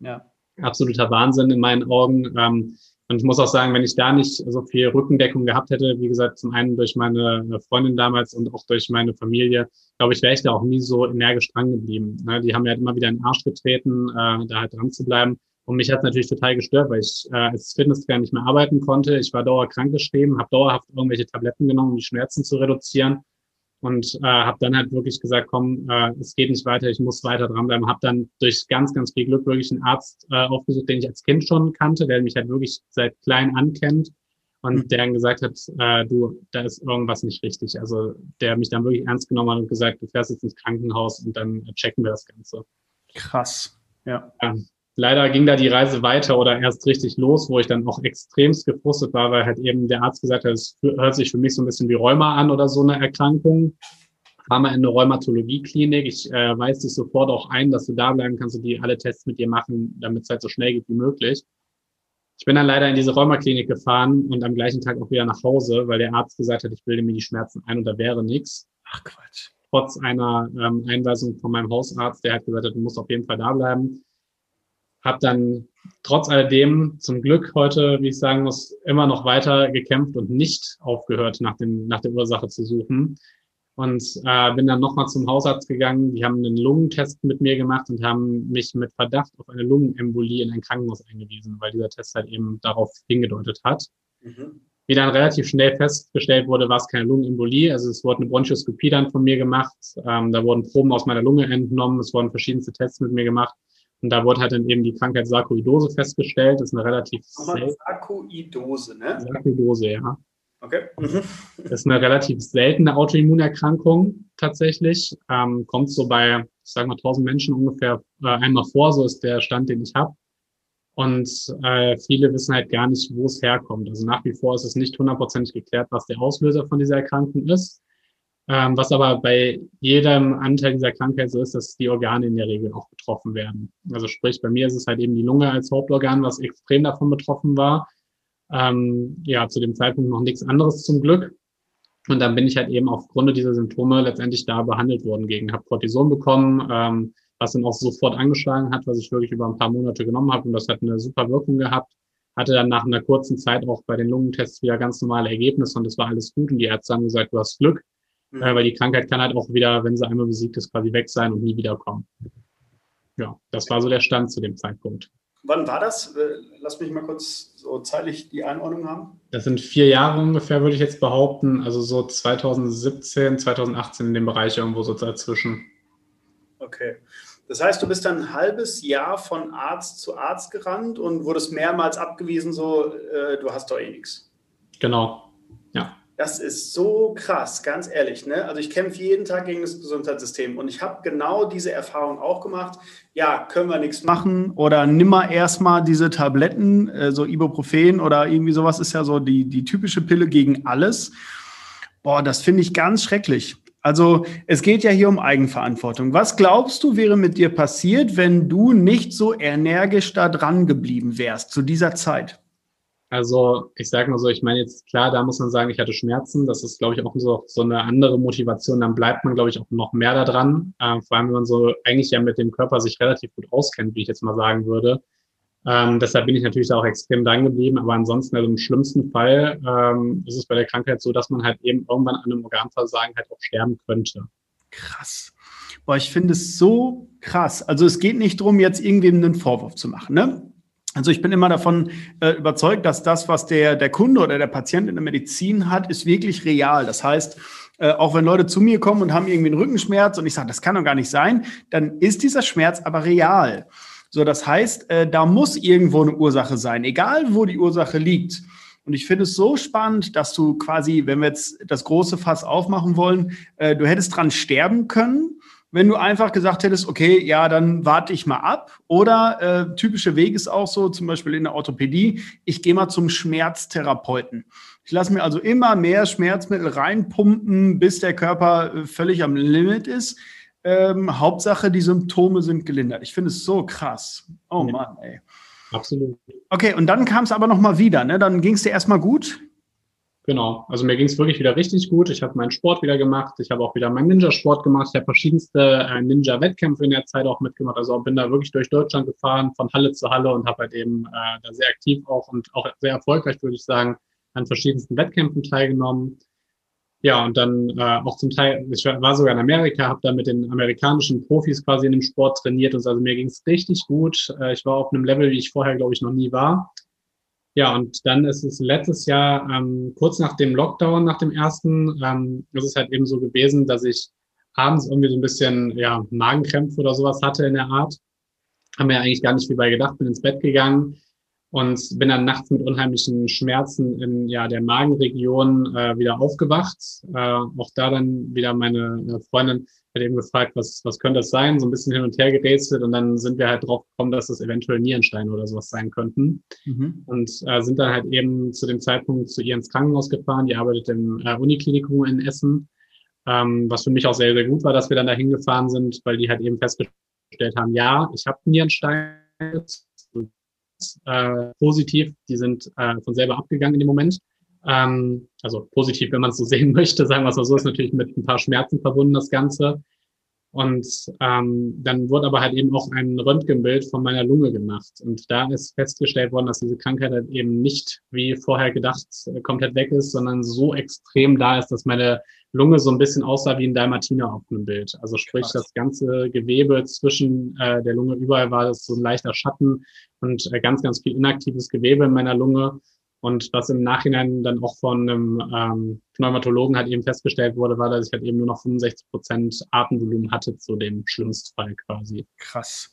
Ja. Absoluter Wahnsinn in meinen Augen. Ähm, und ich muss auch sagen, wenn ich da nicht so viel Rückendeckung gehabt hätte, wie gesagt, zum einen durch meine Freundin damals und auch durch meine Familie, glaube ich, wäre ich da auch nie so energisch dran geblieben. Ne? Die haben mir halt immer wieder in den Arsch getreten, äh, da halt dran zu bleiben. Und mich hat es natürlich total gestört, weil ich äh, als Fitnesstrainer nicht mehr arbeiten konnte. Ich war dauerkrank geschrieben, habe dauerhaft irgendwelche Tabletten genommen, um die Schmerzen zu reduzieren und äh, habe dann halt wirklich gesagt, komm, äh, es geht nicht weiter, ich muss weiter dranbleiben. Habe dann durch ganz, ganz viel Glück wirklich einen Arzt äh, aufgesucht, den ich als Kind schon kannte, der mich halt wirklich seit klein ankennt und mhm. der dann gesagt hat, äh, du, da ist irgendwas nicht richtig. Also der mich dann wirklich ernst genommen hat und gesagt, du fährst jetzt ins Krankenhaus und dann checken wir das Ganze. Krass, ja. ja leider ging da die Reise weiter oder erst richtig los, wo ich dann auch extremst gefrustet war, weil halt eben der Arzt gesagt hat, es hört sich für mich so ein bisschen wie Rheuma an oder so eine Erkrankung. War mal in eine Rheumatologie-Klinik. Ich äh, weise dich sofort auch ein, dass du da bleiben kannst und die alle Tests mit dir machen, damit es halt so schnell geht wie möglich. Ich bin dann leider in diese Rheumaklinik gefahren und am gleichen Tag auch wieder nach Hause, weil der Arzt gesagt hat, ich bilde mir die Schmerzen ein und da wäre nichts. Ach Quatsch. Trotz einer ähm, Einweisung von meinem Hausarzt, der hat gesagt, du musst auf jeden Fall da bleiben habe dann trotz alledem zum Glück heute, wie ich sagen muss, immer noch weiter gekämpft und nicht aufgehört, nach, dem, nach der Ursache zu suchen. Und äh, bin dann nochmal zum Hausarzt gegangen. Die haben einen Lungentest mit mir gemacht und haben mich mit Verdacht auf eine Lungenembolie in ein Krankenhaus eingewiesen, weil dieser Test halt eben darauf hingedeutet hat. Mhm. Wie dann relativ schnell festgestellt wurde, war es keine Lungenembolie. Also es wurde eine Bronchoskopie dann von mir gemacht. Ähm, da wurden Proben aus meiner Lunge entnommen. Es wurden verschiedenste Tests mit mir gemacht. Und da wurde halt dann eben die Krankheit Sarkoidose festgestellt. Das ist eine relativ Sarkoidose, ne? Sarkoidose, ja. Okay. Mhm. Das ist eine relativ seltene Autoimmunerkrankung tatsächlich. Ähm, kommt so bei, ich sage mal, 1000 Menschen ungefähr äh, einmal vor. So ist der Stand, den ich habe. Und äh, viele wissen halt gar nicht, wo es herkommt. Also nach wie vor ist es nicht hundertprozentig geklärt, was der Auslöser von dieser Erkrankung ist. Ähm, was aber bei jedem Anteil dieser Krankheit so ist, dass die Organe in der Regel auch betroffen werden. Also sprich, bei mir ist es halt eben die Lunge als Hauptorgan, was extrem davon betroffen war. Ähm, ja, zu dem Zeitpunkt noch nichts anderes zum Glück. Und dann bin ich halt eben aufgrund dieser Symptome letztendlich da behandelt worden gegen, habe Cortison bekommen, ähm, was dann auch sofort angeschlagen hat, was ich wirklich über ein paar Monate genommen habe und das hat eine super Wirkung gehabt. Hatte dann nach einer kurzen Zeit auch bei den Lungentests wieder ganz normale Ergebnisse und es war alles gut und die Ärzte haben gesagt, du hast Glück Mhm. Äh, weil die Krankheit kann halt auch wieder, wenn sie einmal besiegt ist, quasi weg sein und nie wiederkommen. Ja, das war so der Stand zu dem Zeitpunkt. Wann war das? Äh, lass mich mal kurz so zeitlich die Einordnung haben. Das sind vier Jahre ungefähr, würde ich jetzt behaupten. Also so 2017, 2018 in dem Bereich irgendwo so dazwischen. Okay. Das heißt, du bist dann ein halbes Jahr von Arzt zu Arzt gerannt und wurdest mehrmals abgewiesen, so, äh, du hast doch eh nichts. Genau. Das ist so krass, ganz ehrlich. Ne? Also ich kämpfe jeden Tag gegen das Gesundheitssystem und ich habe genau diese Erfahrung auch gemacht. Ja, können wir nichts machen oder nimm mal erstmal diese Tabletten, äh, so Ibuprofen oder irgendwie sowas ist ja so die, die typische Pille gegen alles. Boah, das finde ich ganz schrecklich. Also es geht ja hier um Eigenverantwortung. Was glaubst du, wäre mit dir passiert, wenn du nicht so energisch da dran geblieben wärst zu dieser Zeit? Also ich sage mal so, ich meine jetzt klar, da muss man sagen, ich hatte Schmerzen. Das ist, glaube ich, auch so, so eine andere Motivation. Dann bleibt man, glaube ich, auch noch mehr da dran. Ähm, vor allem, wenn man so eigentlich ja mit dem Körper sich relativ gut auskennt, wie ich jetzt mal sagen würde. Ähm, deshalb bin ich natürlich da auch extrem dran geblieben. Aber ansonsten, also im schlimmsten Fall ähm, ist es bei der Krankheit so, dass man halt eben irgendwann an einem Organversagen halt auch sterben könnte. Krass. Boah, ich finde es so krass. Also es geht nicht darum, jetzt irgendwem einen Vorwurf zu machen. Ne? Also ich bin immer davon äh, überzeugt, dass das, was der, der Kunde oder der Patient in der Medizin hat, ist wirklich real. Das heißt, äh, auch wenn Leute zu mir kommen und haben irgendwie einen Rückenschmerz und ich sage, das kann doch gar nicht sein, dann ist dieser Schmerz aber real. So, das heißt, äh, da muss irgendwo eine Ursache sein, egal wo die Ursache liegt. Und ich finde es so spannend, dass du quasi, wenn wir jetzt das große Fass aufmachen wollen, äh, du hättest dran sterben können wenn du einfach gesagt hättest, okay, ja, dann warte ich mal ab. Oder äh, typische Weg ist auch so, zum Beispiel in der Orthopädie, ich gehe mal zum Schmerztherapeuten. Ich lasse mir also immer mehr Schmerzmittel reinpumpen, bis der Körper äh, völlig am Limit ist. Ähm, Hauptsache, die Symptome sind gelindert. Ich finde es so krass. Oh ja. Mann, ey. Absolut. Okay, und dann kam es aber noch mal wieder. Ne? Dann ging es dir erstmal gut. Genau, also mir ging es wirklich wieder richtig gut. Ich habe meinen Sport wieder gemacht. Ich habe auch wieder meinen Ninja-Sport gemacht. Ich habe verschiedenste äh, Ninja-Wettkämpfe in der Zeit auch mitgemacht. Also bin da wirklich durch Deutschland gefahren, von Halle zu Halle und habe halt eben äh, da sehr aktiv auch und auch sehr erfolgreich, würde ich sagen, an verschiedensten Wettkämpfen teilgenommen. Ja, und dann äh, auch zum Teil, ich war sogar in Amerika, habe da mit den amerikanischen Profis quasi in dem Sport trainiert und also mir ging es richtig gut. Äh, ich war auf einem Level, wie ich vorher, glaube ich, noch nie war. Ja, und dann ist es letztes Jahr, ähm, kurz nach dem Lockdown, nach dem ersten, ähm, ist es halt eben so gewesen, dass ich abends irgendwie so ein bisschen ja, Magenkrämpfe oder sowas hatte in der Art. Haben mir eigentlich gar nicht viel bei gedacht, bin ins Bett gegangen und bin dann nachts mit unheimlichen Schmerzen in ja, der Magenregion äh, wieder aufgewacht. Äh, auch da dann wieder meine Freundin hat eben gefragt, was, was könnte das sein? So ein bisschen hin und her gerätselt und dann sind wir halt drauf gekommen, dass es eventuell Nierensteine oder sowas sein könnten. Mhm. Und äh, sind dann halt eben zu dem Zeitpunkt zu ihr ins Krankenhaus gefahren. Die arbeitet im äh, Uniklinikum in Essen. Ähm, was für mich auch sehr, sehr gut war, dass wir dann da hingefahren sind, weil die halt eben festgestellt haben, ja, ich habe Nierensteine äh, positiv, die sind äh, von selber abgegangen in dem Moment. Ähm, also positiv, wenn man es so <laughs> sehen möchte, sagen wir es mal so, ist natürlich mit ein paar Schmerzen verbunden, das Ganze. Und ähm, dann wurde aber halt eben auch ein Röntgenbild von meiner Lunge gemacht. Und da ist festgestellt worden, dass diese Krankheit halt eben nicht, wie vorher gedacht, komplett weg ist, sondern so extrem da ist, dass meine Lunge so ein bisschen aussah wie ein Dalmatiner auf einem Bild. Also sprich, Krass. das ganze Gewebe zwischen äh, der Lunge überall war das so ein leichter Schatten und äh, ganz, ganz viel inaktives Gewebe in meiner Lunge. Und was im Nachhinein dann auch von einem ähm, Pneumatologen halt eben festgestellt wurde, war, dass ich halt eben nur noch 65 Prozent Atemvolumen hatte zu dem Schlimmstfall quasi. Krass.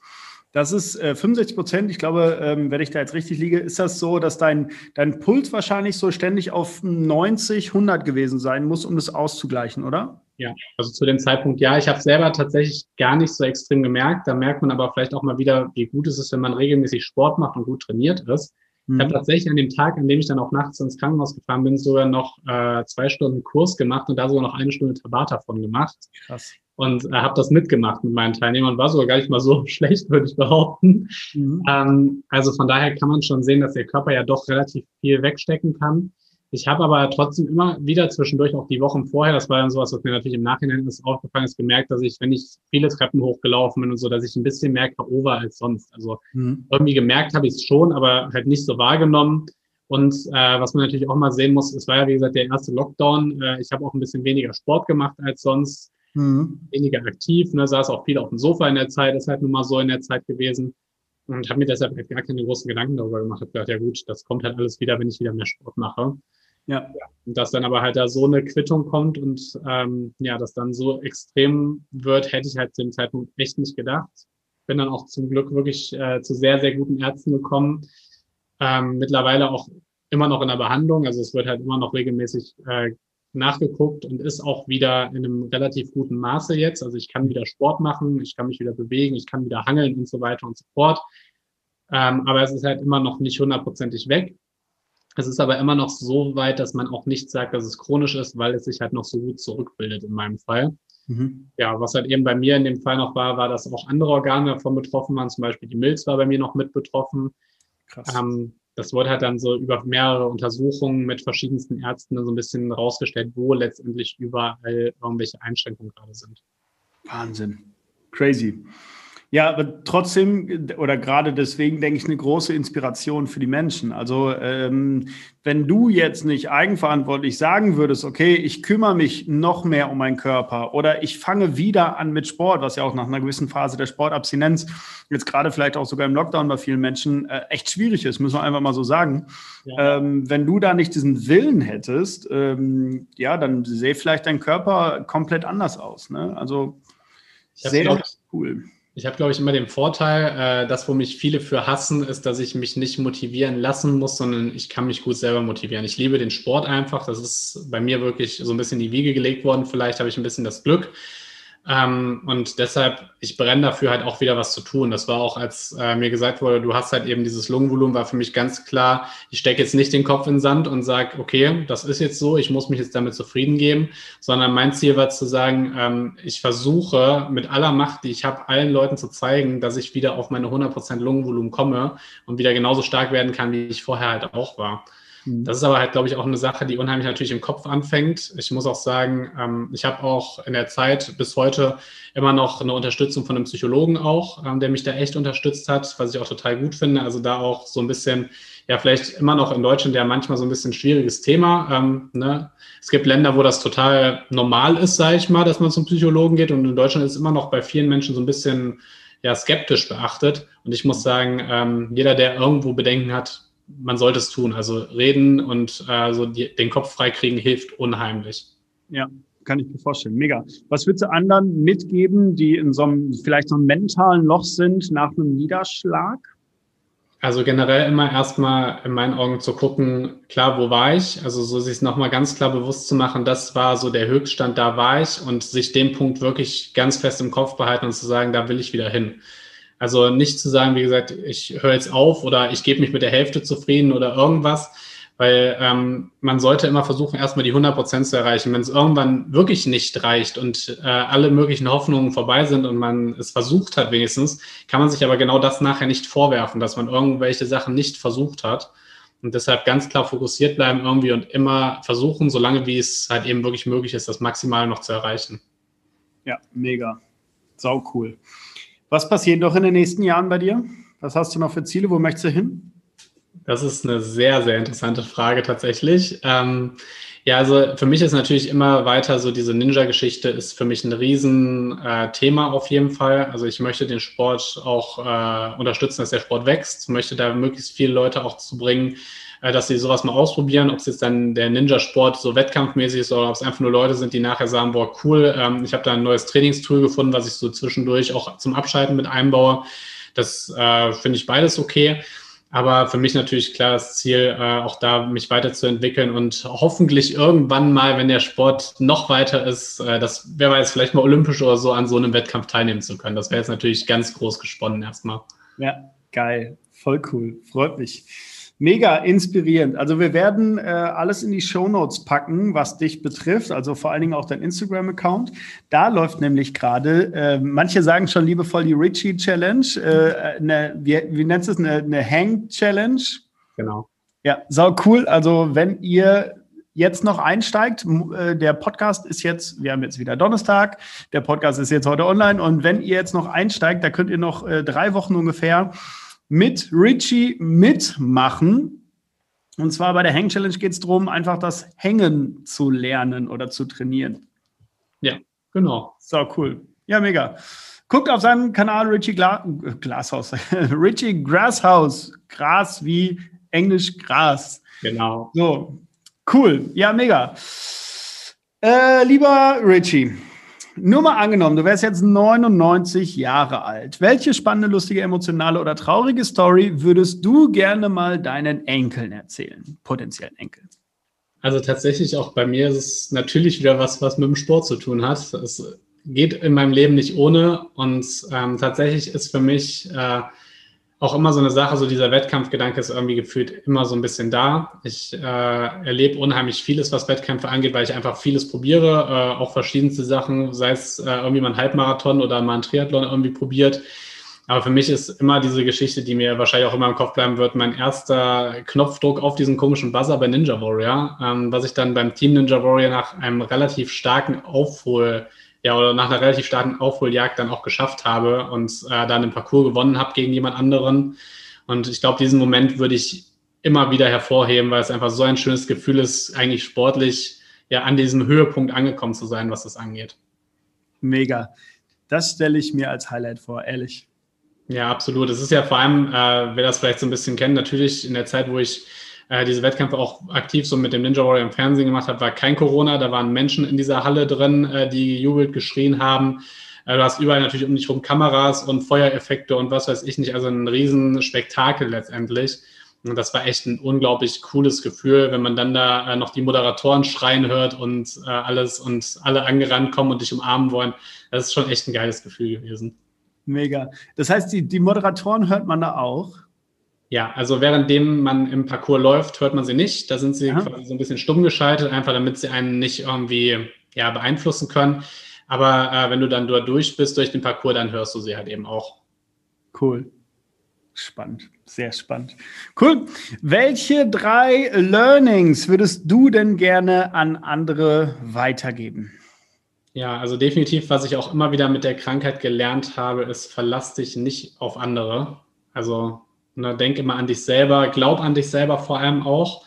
Das ist äh, 65 Prozent. Ich glaube, ähm, wenn ich da jetzt richtig liege, ist das so, dass dein, dein Puls wahrscheinlich so ständig auf 90, 100 gewesen sein muss, um das auszugleichen, oder? Ja, also zu dem Zeitpunkt ja. Ich habe selber tatsächlich gar nicht so extrem gemerkt. Da merkt man aber vielleicht auch mal wieder, wie gut es ist, wenn man regelmäßig Sport macht und gut trainiert ist. Mhm. Ich habe tatsächlich an dem Tag, an dem ich dann auch nachts ins Krankenhaus gefahren bin, sogar noch äh, zwei Stunden Kurs gemacht und da sogar noch eine Stunde Tabata von gemacht. Krass. Und äh, habe das mitgemacht mit meinen Teilnehmern. War sogar gar nicht mal so <laughs> schlecht, würde ich behaupten. Mhm. Ähm, also von daher kann man schon sehen, dass der Körper ja doch relativ viel wegstecken kann. Ich habe aber trotzdem immer wieder zwischendurch auch die Wochen vorher, das war dann sowas, was mir natürlich im Nachhinein ist aufgefallen ist, gemerkt, dass ich, wenn ich viele Treppen hochgelaufen bin und so, dass ich ein bisschen mehr K.O. war als sonst. Also mhm. irgendwie gemerkt habe ich es schon, aber halt nicht so wahrgenommen. Und äh, was man natürlich auch mal sehen muss, es war ja wie gesagt der erste Lockdown. Äh, ich habe auch ein bisschen weniger Sport gemacht als sonst, mhm. weniger aktiv, ne, saß auch viel auf dem Sofa in der Zeit, ist halt nun mal so in der Zeit gewesen und habe mir deshalb halt gar keine großen Gedanken darüber gemacht. Ich gedacht, ja gut, das kommt halt alles wieder, wenn ich wieder mehr Sport mache. Ja. Und dass dann aber halt da so eine Quittung kommt und ähm, ja, das dann so extrem wird, hätte ich halt zu dem Zeitpunkt echt nicht gedacht. Bin dann auch zum Glück wirklich äh, zu sehr, sehr guten Ärzten gekommen. Ähm, mittlerweile auch immer noch in der Behandlung. Also es wird halt immer noch regelmäßig äh, nachgeguckt und ist auch wieder in einem relativ guten Maße jetzt. Also ich kann wieder Sport machen, ich kann mich wieder bewegen, ich kann wieder hangeln und so weiter und so fort. Ähm, aber es ist halt immer noch nicht hundertprozentig weg. Es ist aber immer noch so weit, dass man auch nicht sagt, dass es chronisch ist, weil es sich halt noch so gut zurückbildet in meinem Fall. Mhm. Ja, was halt eben bei mir in dem Fall noch war, war, dass auch andere Organe davon betroffen waren. Zum Beispiel die Milz war bei mir noch mit betroffen. Krass. Ähm, das wurde halt dann so über mehrere Untersuchungen mit verschiedensten Ärzten so ein bisschen rausgestellt, wo letztendlich überall irgendwelche Einschränkungen gerade sind. Wahnsinn. Crazy. Ja, aber trotzdem oder gerade deswegen denke ich eine große Inspiration für die Menschen. Also ähm, wenn du jetzt nicht eigenverantwortlich sagen würdest, okay, ich kümmere mich noch mehr um meinen Körper oder ich fange wieder an mit Sport, was ja auch nach einer gewissen Phase der Sportabstinenz jetzt gerade vielleicht auch sogar im Lockdown bei vielen Menschen äh, echt schwierig ist, müssen wir einfach mal so sagen. Ja. Ähm, wenn du da nicht diesen Willen hättest, ähm, ja, dann sähe vielleicht dein Körper komplett anders aus. Ne? Also sehr cool. Ich habe, glaube ich, immer den Vorteil, äh, das, wo mich viele für hassen, ist, dass ich mich nicht motivieren lassen muss, sondern ich kann mich gut selber motivieren. Ich liebe den Sport einfach. Das ist bei mir wirklich so ein bisschen die Wiege gelegt worden. Vielleicht habe ich ein bisschen das Glück, ähm, und deshalb, ich brenne dafür halt auch wieder was zu tun. Das war auch, als äh, mir gesagt wurde, du hast halt eben dieses Lungenvolumen, war für mich ganz klar, ich stecke jetzt nicht den Kopf in den Sand und sage, okay, das ist jetzt so, ich muss mich jetzt damit zufrieden geben, sondern mein Ziel war zu sagen, ähm, ich versuche mit aller Macht, die ich habe, allen Leuten zu zeigen, dass ich wieder auf meine 100% Lungenvolumen komme und wieder genauso stark werden kann, wie ich vorher halt auch war. Mhm. Das ist aber halt, glaube ich, auch eine Sache, die unheimlich natürlich im Kopf anfängt. Ich muss auch sagen, ähm, ich habe auch in der Zeit bis heute immer noch eine Unterstützung von einem Psychologen auch, ähm, der mich da echt unterstützt hat, was ich auch total gut finde. Also da auch so ein bisschen, ja, vielleicht immer noch in Deutschland ja manchmal so ein bisschen schwieriges Thema. Ähm, ne? Es gibt Länder, wo das total normal ist, sage ich mal, dass man zum Psychologen geht. Und in Deutschland ist immer noch bei vielen Menschen so ein bisschen ja, skeptisch beachtet. Und ich muss sagen, ähm, jeder, der irgendwo Bedenken hat, man sollte es tun. Also reden und äh, so die, den Kopf freikriegen hilft unheimlich. Ja, kann ich mir vorstellen. Mega. Was würdest du anderen mitgeben, die in so einem, vielleicht so einem mentalen Loch sind nach einem Niederschlag? Also generell immer erstmal in meinen Augen zu gucken, klar, wo war ich? Also so sich nochmal ganz klar bewusst zu machen, das war so der Höchststand, da war ich und sich den Punkt wirklich ganz fest im Kopf behalten und zu sagen, da will ich wieder hin. Also nicht zu sagen, wie gesagt, ich höre jetzt auf oder ich gebe mich mit der Hälfte zufrieden oder irgendwas, weil ähm, man sollte immer versuchen, erstmal die 100 Prozent zu erreichen. Wenn es irgendwann wirklich nicht reicht und äh, alle möglichen Hoffnungen vorbei sind und man es versucht hat wenigstens, kann man sich aber genau das nachher nicht vorwerfen, dass man irgendwelche Sachen nicht versucht hat. Und deshalb ganz klar fokussiert bleiben irgendwie und immer versuchen, solange wie es halt eben wirklich möglich ist, das Maximale noch zu erreichen. Ja, mega. Sau cool. Was passiert noch in den nächsten Jahren bei dir? Was hast du noch für Ziele? Wo möchtest du hin? Das ist eine sehr, sehr interessante Frage tatsächlich. Ähm, ja, also für mich ist natürlich immer weiter so diese Ninja-Geschichte ist für mich ein Riesenthema äh, auf jeden Fall. Also ich möchte den Sport auch äh, unterstützen, dass der Sport wächst, möchte da möglichst viele Leute auch zu bringen, dass sie sowas mal ausprobieren, ob es jetzt dann der Ninja-Sport so wettkampfmäßig ist oder ob es einfach nur Leute sind, die nachher sagen, boah, cool, ähm, ich habe da ein neues Trainingstool gefunden, was ich so zwischendurch auch zum Abschalten mit einbaue. Das äh, finde ich beides okay. Aber für mich natürlich klar das Ziel, äh, auch da mich weiterzuentwickeln und hoffentlich irgendwann mal, wenn der Sport noch weiter ist, äh, das wer weiß, vielleicht mal olympisch oder so an so einem Wettkampf teilnehmen zu können. Das wäre jetzt natürlich ganz groß gesponnen erstmal. Ja, geil. Voll cool. Freut mich. Mega inspirierend. Also wir werden äh, alles in die Show Notes packen, was dich betrifft, also vor allen Dingen auch dein Instagram-Account. Da läuft nämlich gerade, äh, manche sagen schon liebevoll die Richie Challenge, äh, eine, wie, wie nennst du es, eine, eine Hang Challenge? Genau. Ja, sau cool. Also wenn ihr jetzt noch einsteigt, äh, der Podcast ist jetzt, wir haben jetzt wieder Donnerstag, der Podcast ist jetzt heute online und wenn ihr jetzt noch einsteigt, da könnt ihr noch äh, drei Wochen ungefähr mit Richie mitmachen. Und zwar bei der Hang Challenge geht es darum, einfach das Hängen zu lernen oder zu trainieren. Ja, genau. So cool. Ja, mega. Guckt auf seinem Kanal Richie Gla Glashaus, <laughs> Richie Grasshaus. Gras wie Englisch Gras. Genau. So, cool. Ja, mega. Äh, lieber Richie, nur mal angenommen, du wärst jetzt 99 Jahre alt. Welche spannende, lustige, emotionale oder traurige Story würdest du gerne mal deinen Enkeln erzählen, potenziellen Enkeln? Also tatsächlich auch bei mir ist es natürlich wieder was, was mit dem Sport zu tun hat. Es geht in meinem Leben nicht ohne und ähm, tatsächlich ist für mich äh, auch immer so eine Sache, so dieser Wettkampfgedanke ist irgendwie gefühlt immer so ein bisschen da. Ich äh, erlebe unheimlich vieles, was Wettkämpfe angeht, weil ich einfach vieles probiere, äh, auch verschiedenste Sachen, sei es äh, irgendwie mal ein Halbmarathon oder mal ein Triathlon irgendwie probiert. Aber für mich ist immer diese Geschichte, die mir wahrscheinlich auch immer im Kopf bleiben wird, mein erster Knopfdruck auf diesen komischen Buzzer bei Ninja Warrior, ähm, was ich dann beim Team Ninja Warrior nach einem relativ starken Aufhol ja, oder nach einer relativ starken Aufholjagd dann auch geschafft habe und äh, dann im Parcours gewonnen habe gegen jemand anderen. Und ich glaube, diesen Moment würde ich immer wieder hervorheben, weil es einfach so ein schönes Gefühl ist, eigentlich sportlich ja an diesem Höhepunkt angekommen zu sein, was das angeht. Mega. Das stelle ich mir als Highlight vor, ehrlich. Ja, absolut. Es ist ja vor allem, äh, wer das vielleicht so ein bisschen kennt, natürlich in der Zeit, wo ich äh, diese Wettkämpfe auch aktiv so mit dem Ninja Warrior im Fernsehen gemacht habe, war kein Corona. Da waren Menschen in dieser Halle drin, äh, die jubelt geschrien haben. Äh, du hast überall natürlich um dich herum Kameras und Feuereffekte und was weiß ich nicht. Also ein Riesenspektakel letztendlich. Und das war echt ein unglaublich cooles Gefühl, wenn man dann da äh, noch die Moderatoren schreien hört und äh, alles und alle angerannt kommen und dich umarmen wollen. Das ist schon echt ein geiles Gefühl gewesen. Mega. Das heißt, die, die Moderatoren hört man da auch? Ja, also währenddem man im Parcours läuft, hört man sie nicht. Da sind sie Aha. quasi so ein bisschen stumm geschaltet, einfach damit sie einen nicht irgendwie ja, beeinflussen können. Aber äh, wenn du dann dort durch bist, durch den Parcours, dann hörst du sie halt eben auch. Cool. Spannend, sehr spannend. Cool. Welche drei Learnings würdest du denn gerne an andere weitergeben? Ja, also definitiv, was ich auch immer wieder mit der Krankheit gelernt habe, ist, verlass dich nicht auf andere. Also ne, denk immer an dich selber, glaub an dich selber vor allem auch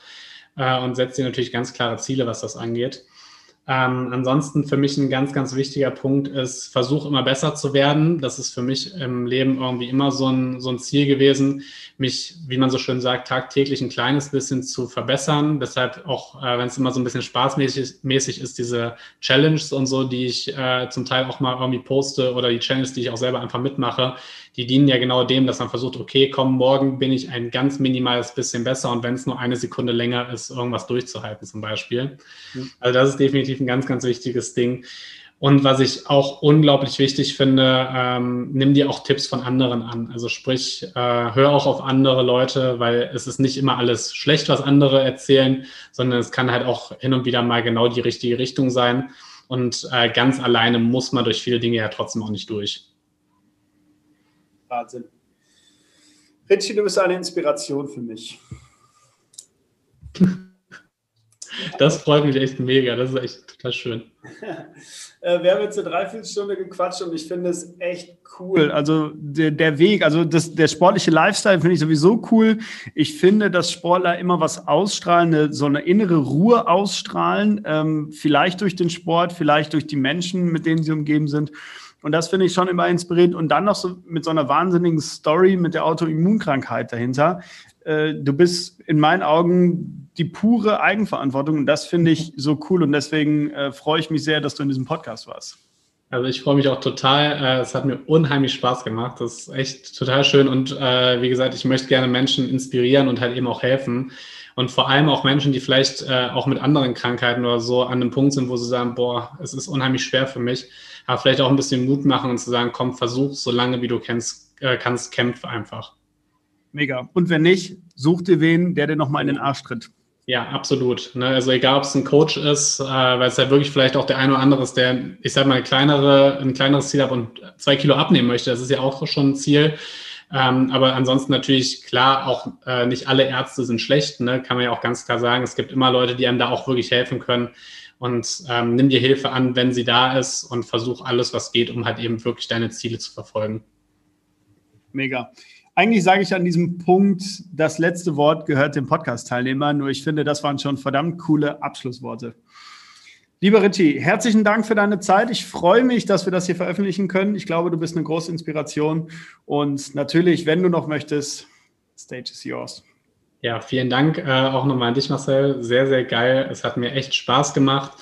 äh, und setz dir natürlich ganz klare Ziele, was das angeht. Ähm, ansonsten für mich ein ganz, ganz wichtiger Punkt ist, versuch immer besser zu werden. Das ist für mich im Leben irgendwie immer so ein, so ein Ziel gewesen, mich, wie man so schön sagt, tagtäglich ein kleines bisschen zu verbessern. Deshalb auch, äh, wenn es immer so ein bisschen spaßmäßig mäßig ist, diese Challenges und so, die ich äh, zum Teil auch mal irgendwie poste oder die Challenges, die ich auch selber einfach mitmache, die dienen ja genau dem, dass man versucht, okay, komm, morgen bin ich ein ganz minimales bisschen besser und wenn es nur eine Sekunde länger ist, irgendwas durchzuhalten zum Beispiel. Mhm. Also das ist definitiv ein ganz, ganz wichtiges Ding. Und was ich auch unglaublich wichtig finde, ähm, nimm dir auch Tipps von anderen an. Also sprich, äh, hör auch auf andere Leute, weil es ist nicht immer alles schlecht, was andere erzählen, sondern es kann halt auch hin und wieder mal genau die richtige Richtung sein. Und äh, ganz alleine muss man durch viele Dinge ja trotzdem auch nicht durch. Wahnsinn. Richie, du bist eine Inspiration für mich. <laughs> Das freut mich echt mega. Das ist echt total schön. <laughs> Äh, wir haben jetzt eine Dreiviertelstunde gequatscht und ich finde es echt cool. Also der, der Weg, also das, der sportliche Lifestyle finde ich sowieso cool. Ich finde, dass Sportler immer was ausstrahlen, eine, so eine innere Ruhe ausstrahlen. Ähm, vielleicht durch den Sport, vielleicht durch die Menschen, mit denen sie umgeben sind. Und das finde ich schon immer inspirierend. Und dann noch so mit so einer wahnsinnigen Story mit der Autoimmunkrankheit dahinter. Äh, du bist in meinen Augen die pure Eigenverantwortung. Und das finde ich so cool. Und deswegen äh, freue ich mich sehr, dass du in diesem Podcast warst. Also ich freue mich auch total. Äh, es hat mir unheimlich Spaß gemacht. Das ist echt total schön. Und wie gesagt, ich möchte gerne Menschen inspirieren und halt eben auch helfen. Und vor allem auch Menschen, die vielleicht auch mit anderen Krankheiten oder so an einem Punkt sind, wo sie sagen, boah, es ist unheimlich schwer für mich aber vielleicht auch ein bisschen Mut machen und zu sagen, komm, versuch so lange wie du kennst, äh, kannst, kämpf einfach. Mega. Und wenn nicht, such dir wen, der dir nochmal in den Arsch tritt. Ja, absolut. Ne? Also egal, ob es ein Coach ist, äh, weil es ja wirklich vielleicht auch der eine oder andere ist, der, ich sag mal, kleinere, ein kleineres Ziel hat und zwei Kilo abnehmen möchte. Das ist ja auch schon ein Ziel. Ähm, aber ansonsten natürlich klar, auch äh, nicht alle Ärzte sind schlecht, ne? kann man ja auch ganz klar sagen. Es gibt immer Leute, die einem da auch wirklich helfen können und ähm, nimm dir Hilfe an, wenn sie da ist und versuch alles, was geht, um halt eben wirklich deine Ziele zu verfolgen. Mega. Eigentlich sage ich an diesem Punkt, das letzte Wort gehört dem Podcast-Teilnehmer, nur ich finde, das waren schon verdammt coole Abschlussworte. Lieber Richie, herzlichen Dank für deine Zeit. Ich freue mich, dass wir das hier veröffentlichen können. Ich glaube, du bist eine große Inspiration. Und natürlich, wenn du noch möchtest, stage is yours. Ja, vielen Dank äh, auch nochmal an dich, Marcel. Sehr, sehr geil. Es hat mir echt Spaß gemacht.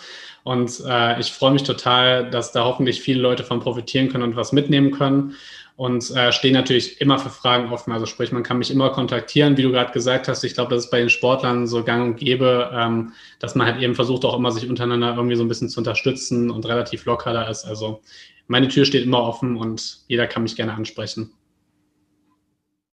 Und äh, ich freue mich total, dass da hoffentlich viele Leute von profitieren können und was mitnehmen können. Und äh, stehe natürlich immer für Fragen offen. Also sprich, man kann mich immer kontaktieren, wie du gerade gesagt hast. Ich glaube, das ist bei den Sportlern so gang und gäbe, ähm, dass man halt eben versucht, auch immer sich untereinander irgendwie so ein bisschen zu unterstützen und relativ locker da ist. Also meine Tür steht immer offen und jeder kann mich gerne ansprechen.